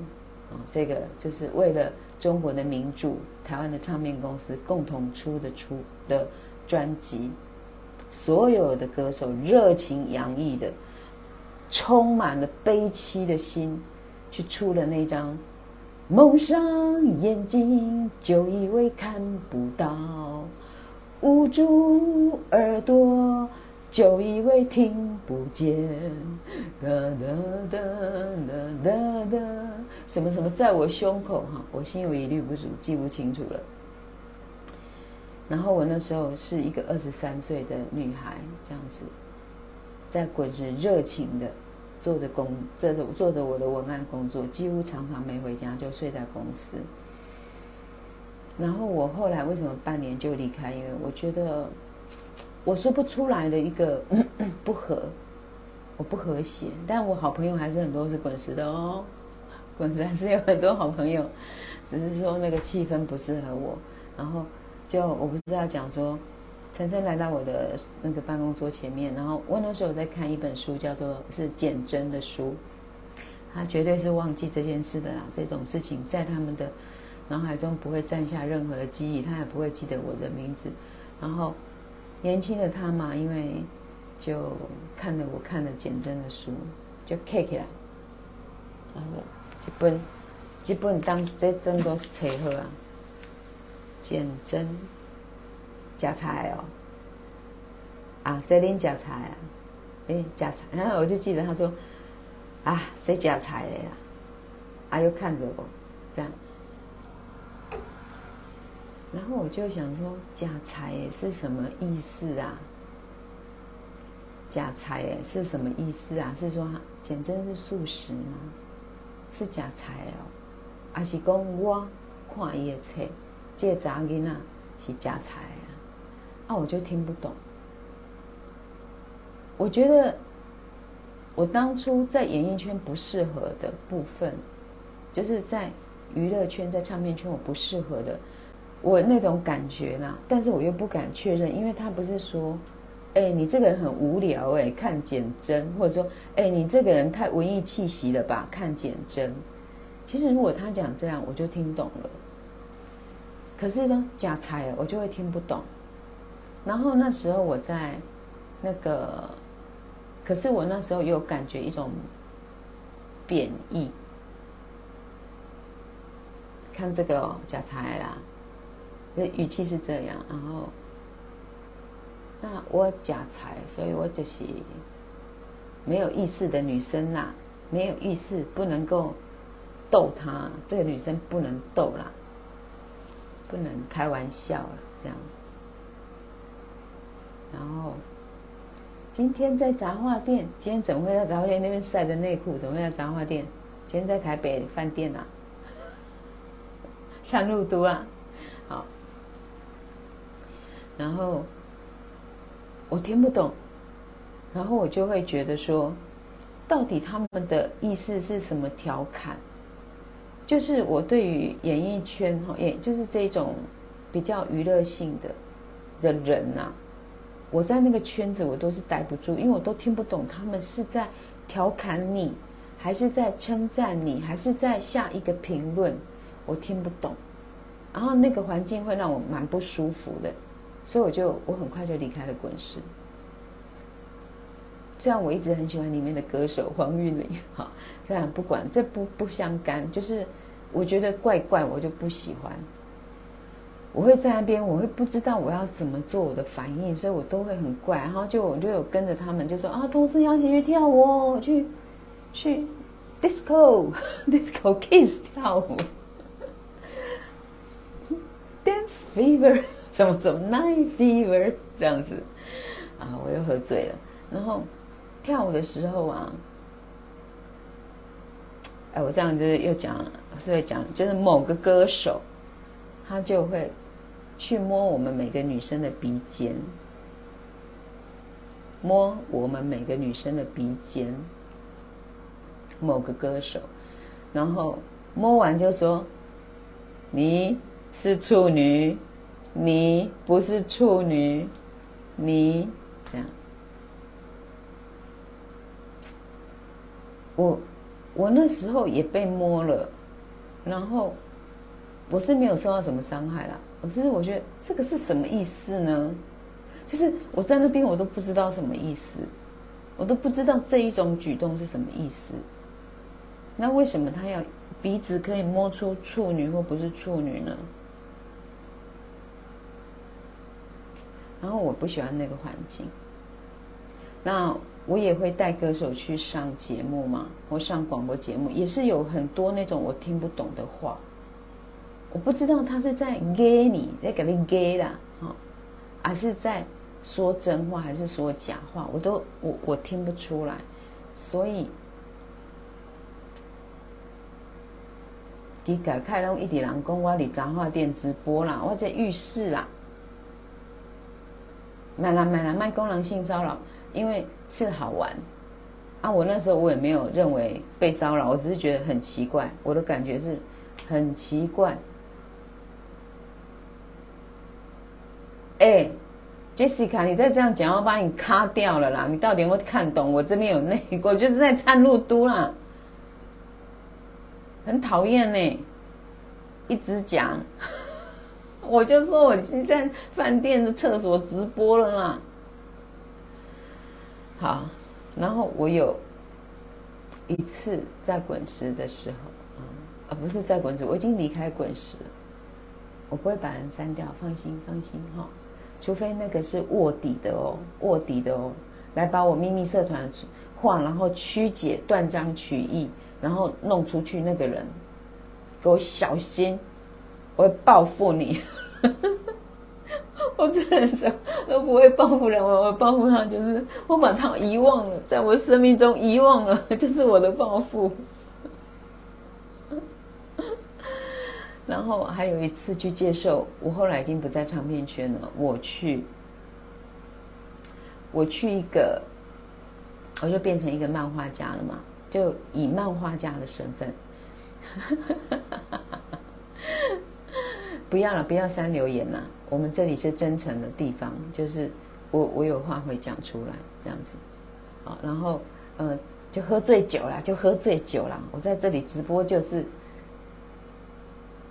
这个就是为了中国的名著，台湾的唱片公司共同出的出的。专辑，所有的歌手热情洋溢的，充满了悲戚的心，去出了那张，蒙上眼睛就以为看不到，捂住耳朵就以为听不见，哒哒哒哒哒哒，什么什么在我胸口哈，我心有余力不足，记不清楚了。然后我那时候是一个二十三岁的女孩，这样子，在滚石热情的做着工，做着做着我的文案工作，几乎常常没回家，就睡在公司。然后我后来为什么半年就离开？因为我觉得我说不出来的一个 [COUGHS] 不和，我不和谐。但我好朋友还是很多是滚石的哦，滚石还是有很多好朋友，只是说那个气氛不适合我，然后。就我不知道讲说，晨晨来到我的那个办公桌前面，然后我那时候在看一本书，叫做是简真的书，他绝对是忘记这件事的啦。这种事情在他们的脑海中不会占下任何的记忆，他也不会记得我的名字。然后年轻的他嘛，因为就看了我看了简真的书，就刻起来，然后一本一本当这真都是册号啊。简真，夹菜哦，啊，这恁夹菜啊，哎，夹菜，然后我就记得他说，啊，这夹菜的啦，啊，又看着我，这样，然后我就想说，假财是什么意思啊？夹菜是什么意思啊？是说简真是素食吗？是夹菜哦，还是讲我看伊的册？这杂音啊，是夹菜啊，啊，我就听不懂。我觉得我当初在演艺圈不适合的部分，就是在娱乐圈、在唱片圈我不适合的，我那种感觉啦。但是我又不敢确认，因为他不是说，哎，你这个人很无聊哎，看简真，或者说，哎，你这个人太文艺气息了吧，看简真。其实如果他讲这样，我就听懂了。可是呢，夹菜我就会听不懂。然后那时候我在那个，可是我那时候又感觉一种贬义。看这个哦，夹菜啦，语气是这样。然后，那我夹菜，所以我就是没有意识的女生啦，没有意识，不能够逗她。这个女生不能逗啦。不能开玩笑了，这样。然后今天在杂货店，今天怎么会在杂货店那边晒的内裤？怎么会在杂货店？今天在台北饭店啊，[LAUGHS] 上路都啊，好。然后我听不懂，然后我就会觉得说，到底他们的意思是什么调侃？就是我对于演艺圈哈，也就是这种比较娱乐性的的人呐、我在那个圈子我都是待不住，因为我都听不懂他们是在调侃你，还是在称赞你，还是在下一个评论，我听不懂。然后那个环境会让我蛮不舒服的，所以我就我很快就离开了滚石。虽然我一直很喜欢里面的歌手黄韵玲，哈。虽然不管，这不不相干，就是我觉得怪怪，我就不喜欢。我会在那边，我会不知道我要怎么做我的反应，所以我都会很怪。然后就我就有跟着他们，就说啊，同事要一起去跳舞，去去 disco [LAUGHS] disco kiss 跳舞，dance fever 什么什么 night fever 这样子啊，我又喝醉了。然后跳舞的时候啊。哎，我这样子又讲，是会讲，就是某个歌手，他就会去摸我们每个女生的鼻尖，摸我们每个女生的鼻尖。某个歌手，然后摸完就说：“你是处女，你不是处女，你这样。”我我那时候也被摸了，然后我是没有受到什么伤害啦。我只是我觉得这个是什么意思呢？就是我在那边我都不知道什么意思，我都不知道这一种举动是什么意思。那为什么他要鼻子可以摸出处女或不是处女呢？然后我不喜欢那个环境。那我也会带歌手去上节目嘛，或上广播节目，也是有很多那种我听不懂的话。我不知道他是在给你，在给你给啦，哈，还是在说真话，还是说假话，我都我我听不出来。所以，伊改开拢一直人讲我伫杂货店直播啦，我在浴室啦，买啦买啦卖功能性骚扰。因为是好玩啊！我那时候我也没有认为被骚扰，我只是觉得很奇怪。我的感觉是很奇怪。哎，Jessica，你再这样讲，我把你卡掉了啦！你到底有没有看懂？我这边有内鬼，就是在参路都啦，很讨厌呢，一直讲，我就说我现在饭店的厕所直播了啦。好，然后我有一次在滚石的时候，啊、不是在滚石，我已经离开滚石了。我不会把人删掉，放心放心哈、哦，除非那个是卧底的哦，卧底的哦，来把我秘密社团话，然后曲解、断章取义，然后弄出去那个人，给我小心，我会报复你。[LAUGHS] 我这人怎都不会报复人，我会报复他，就是我把他遗忘了，在我生命中遗忘了，[LAUGHS] 就是我的报复。[LAUGHS] 然后还有一次去接受，我后来已经不在唱片圈了，我去，我去一个，我就变成一个漫画家了嘛，就以漫画家的身份。不要了，不要删留言了。我们这里是真诚的地方，就是我我有话会讲出来，这样子，好，然后呃，就喝醉酒了，就喝醉酒了。我在这里直播就是，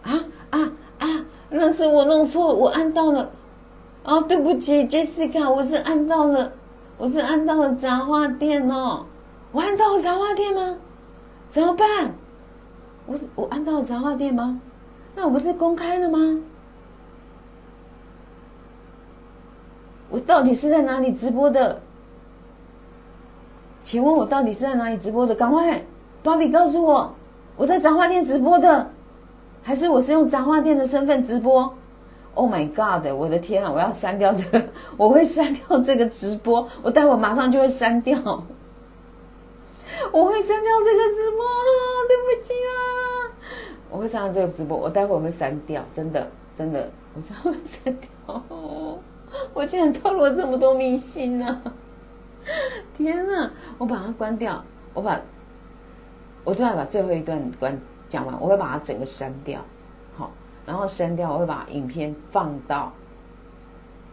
啊啊啊！那是我弄错，我按到了，啊，对不起，Jessica，我是按到了，我是按到了杂货店哦，我按到了杂货店吗？怎么办？我我按到了杂货店吗？那我不是公开了吗？我到底是在哪里直播的？请问我到底是在哪里直播的？赶快，芭比告诉我，我在杂货店直播的，还是我是用杂货店的身份直播？Oh my god！我的天啊，我要删掉这个，[LAUGHS] 我会删掉这个直播，我待会马上就会删掉，[LAUGHS] 我会删掉这个直播，对不起啊。我会上这个直播，我待会儿会删掉，真的，真的，我真会删掉。[LAUGHS] 我竟然透露了这么多明星呢、啊！天哪，我把它关掉，我把，我就要把最后一段关讲完，我会把它整个删掉，好，然后删掉，我会把影片放到，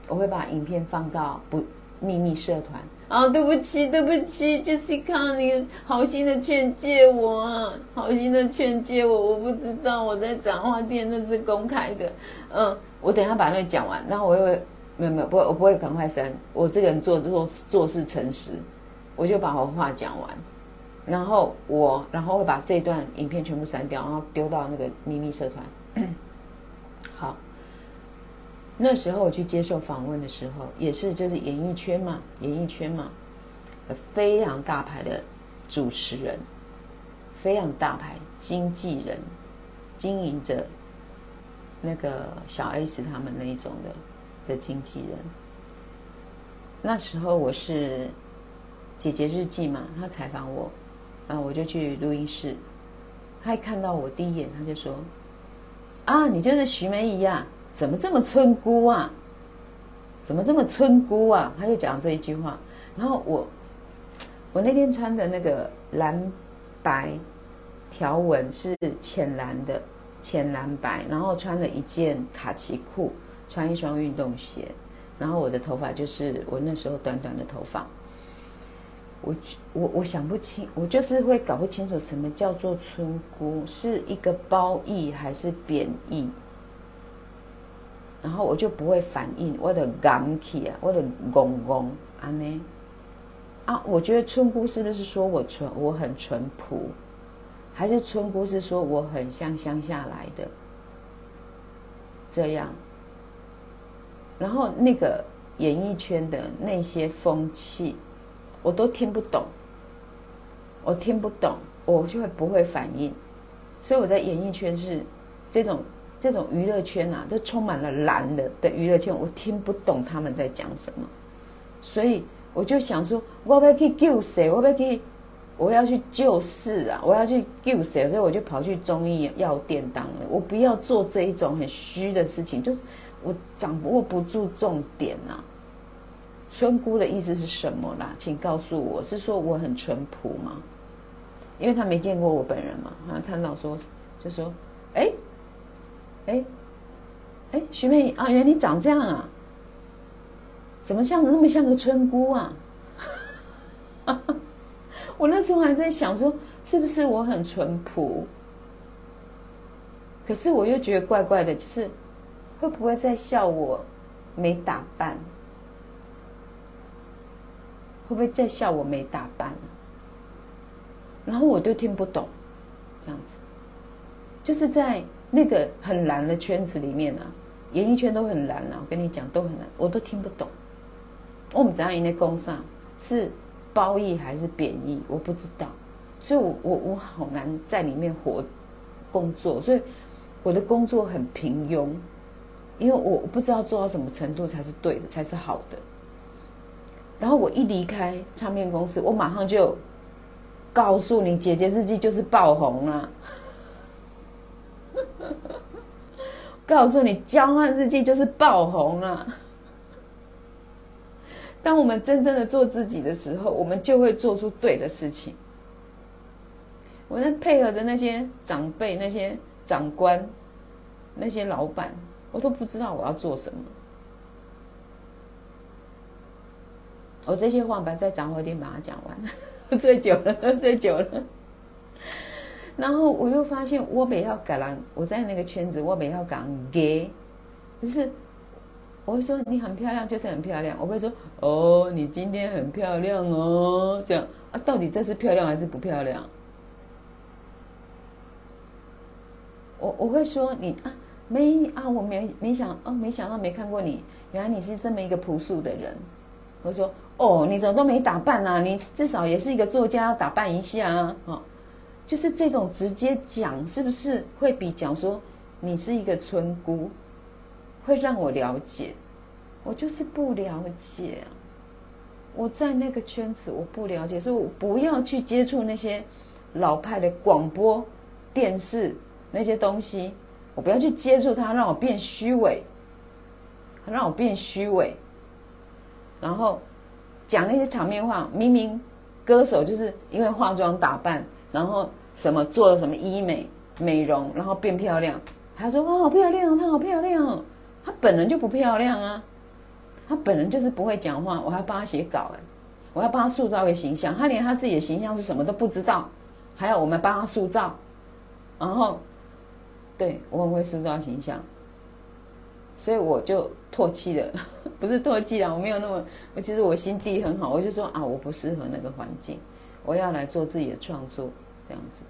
我会把影片放到不秘密社团。啊，对不起，对不起，Jessica，你好心的劝诫我啊，好心的劝诫我，我不知道我在杂货店那是公开的，嗯，我等一下把那个讲完，然后我又会没有没有不会，我不会赶快删，我这个人做做做事诚实，我就把我话讲完，然后我然后会把这段影片全部删掉，然后丢到那个秘密社团，[COUGHS] 好。那时候我去接受访问的时候，也是就是演艺圈嘛，演艺圈嘛，非常大牌的主持人，非常大牌经纪人，经营着那个小 S 他们那一种的的经纪人。那时候我是姐姐日记嘛，他采访我，然后我就去录音室，他一看到我第一眼他就说：“啊，你就是徐梅姨呀。”怎么这么村姑啊？怎么这么村姑啊？”他就讲这一句话。然后我我那天穿的那个蓝白条纹是浅蓝的，浅蓝白，然后穿了一件卡其裤，穿一双运动鞋，然后我的头发就是我那时候短短的头发。我我我想不清，我就是会搞不清楚什么叫做村姑，是一个褒义还是贬义？然后我就不会反应，我的刚气啊，我的公公啊呢啊，我觉得村姑是不是说我淳我很淳朴，还是村姑是说我很像乡下来的这样？然后那个演艺圈的那些风气。我都听不懂，我听不懂，我就会不会反应，所以我在演艺圈是这种这种娱乐圈啊，都充满了蓝的的娱乐圈，我听不懂他们在讲什么，所以我就想说，我要去救谁？我要去，我要去救世啊！我要去救谁？所以我就跑去中医药店当了。我不要做这一种很虚的事情，就是我掌握不住重点呐、啊。村姑的意思是什么啦？请告诉我，是说我很淳朴吗？因为他没见过我本人嘛，他看到说就说，哎，哎，哎，徐妹啊，原来你长这样啊？怎么像那么像个村姑啊？[LAUGHS] 我那时候还在想说，是不是我很淳朴？可是我又觉得怪怪的，就是会不会在笑我没打扮？会不会在笑我没打扮？然后我就听不懂，这样子，就是在那个很蓝的圈子里面啊，演艺圈都很蓝啊，我跟你讲都很蓝，我都听不懂。我们怎样在工上是褒义还是贬义？我不知道，所以我我我好难在里面活工作，所以我的工作很平庸，因为我不知道做到什么程度才是对的，才是好的。然后我一离开唱片公司，我马上就告诉你，姐姐日记就是爆红了。告诉你，交换日记就是爆红了。当我们真正的做自己的时候，我们就会做出对的事情。我在配合着那些长辈、那些长官、那些老板，我都不知道我要做什么。我这些话本来在杂货店把它讲完，[LAUGHS] 醉久了，醉久了。然后我又发现我没要改了，我在那个圈子我没要讲给，就是我会说你很漂亮，就是很漂亮。我会说哦，你今天很漂亮哦，这样啊，到底这是漂亮还是不漂亮？我我会说你啊，没啊，我没没想哦，没想到没看过你，原来你是这么一个朴素的人。我说。哦，你怎么都没打扮啊？你至少也是一个作家，要打扮一下啊！就是这种直接讲，是不是会比讲说你是一个村姑，会让我了解？我就是不了解！我在那个圈子，我不了解，所以我不要去接触那些老派的广播电视那些东西，我不要去接触它，让我变虚伪，让我变虚伪，然后。讲那些场面话，明明歌手就是因为化妆打扮，然后什么做了什么医美美容，然后变漂亮。他说：“哇，好漂亮，她好漂亮。”他本人就不漂亮啊，他本人就是不会讲话。我还帮他写稿哎，我要帮他塑造一个形象，他连他自己的形象是什么都不知道，还要我们帮他塑造。然后，对，我很会塑造形象，所以我就唾弃了。[LAUGHS] 不是唾弃啦，我没有那么，我其实我心地很好，我就说啊，我不适合那个环境，我要来做自己的创作，这样子。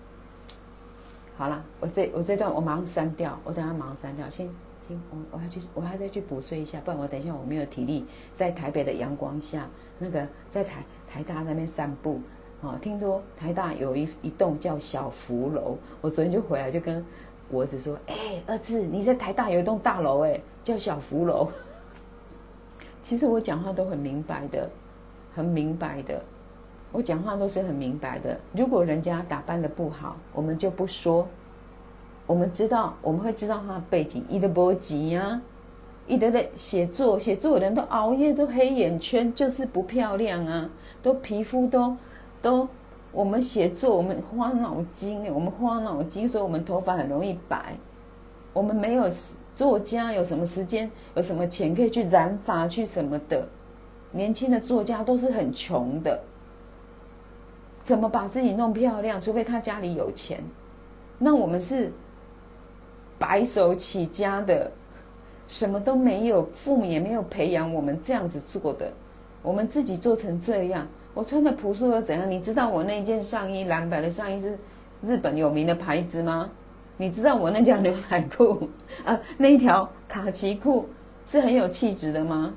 好了，我这我这段我马上删掉，我等下马上删掉，先先我我要去，我还再去补睡一下，不然我等一下我没有体力在台北的阳光下，那个在台台大那边散步，哦，听说台大有一一栋叫小福楼，我昨天就回来就跟我儿子说，哎、儿子你在台大有一栋大楼，哎，叫小福楼。其实我讲话都很明白的，很明白的，我讲话都是很明白的。如果人家打扮的不好，我们就不说。我们知道，我们会知道他的背景，伊的波吉呀，一堆的写作，写作的人都熬夜，都黑眼圈，就是不漂亮啊，都皮肤都都。我们写作，我们花脑筋，我们花脑筋，所以我们头发很容易白。我们没有作家有什么时间，有什么钱可以去染发去什么的？年轻的作家都是很穷的，怎么把自己弄漂亮？除非他家里有钱。那我们是白手起家的，什么都没有，父母也没有培养我们这样子做的，我们自己做成这样。我穿的朴素又怎样？你知道我那件上衣蓝白的上衣是日本有名的牌子吗？你知道我那条牛仔裤啊，那一条卡其裤是很有气质的吗？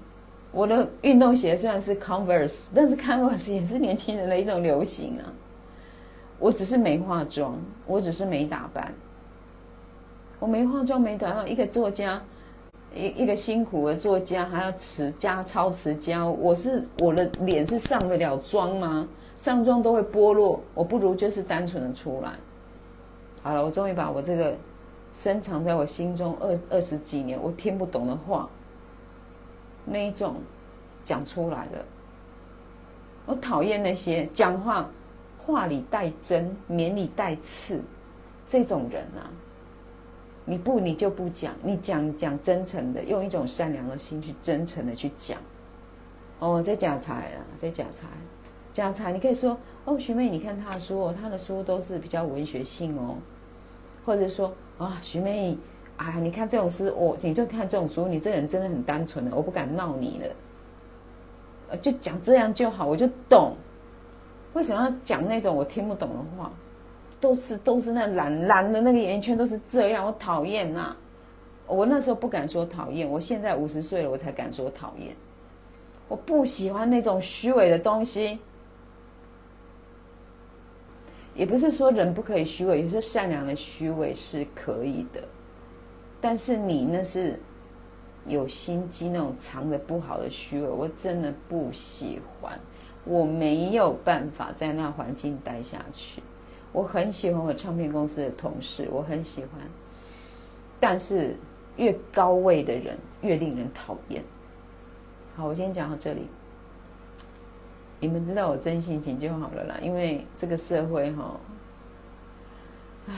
我的运动鞋虽然是 Converse，但是 Converse 也是年轻人的一种流行啊。我只是没化妆，我只是没打扮，我没化妆没打扮，一个作家。一一个辛苦的作家还要持家超持家，我是我的脸是上得了妆吗？上妆都会剥落，我不如就是单纯的出来。好了，我终于把我这个深藏在我心中二二十几年我听不懂的话，那一种讲出来了。我讨厌那些讲话话里带针、绵里带刺这种人啊。你不，你就不讲。你讲讲真诚的，用一种善良的心去真诚的去讲。哦，在假财啊，在假财，假财。你可以说哦，徐妹，你看他的书哦，他的书都是比较文学性哦。或者说啊、哦，徐妹，哎，你看这种书，我、你就看这种书，你这人真的很单纯的，我不敢闹你了。呃，就讲这样就好，我就懂。为什么要讲那种我听不懂的话？都是都是那蓝蓝的那个眼圈都是这样，我讨厌呐！我那时候不敢说讨厌，我现在五十岁了，我才敢说讨厌。我不喜欢那种虚伪的东西，也不是说人不可以虚伪，有时候善良的虚伪是可以的，但是你那是有心机那种藏着不好的虚伪，我真的不喜欢，我没有办法在那环境待下去。我很喜欢我唱片公司的同事，我很喜欢，但是越高位的人越令人讨厌。好，我今天讲到这里，你们知道我真性情就好了啦。因为这个社会哈，唉，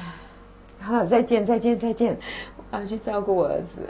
好，再见，再见，再见，啊去照顾我儿子。